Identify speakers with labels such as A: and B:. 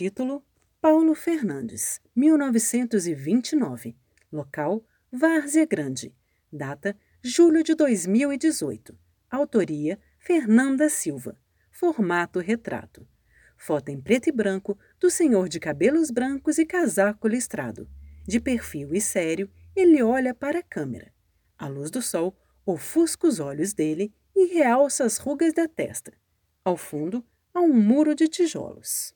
A: Título: Paulo Fernandes, 1929. Local: Várzea Grande. Data: julho de 2018. Autoria: Fernanda Silva. Formato: retrato. Foto em preto e branco do senhor de cabelos brancos e casaco listrado. De perfil e sério, ele olha para a câmera. A luz do sol ofusca os olhos dele e realça as rugas da testa. Ao fundo, há um muro de tijolos.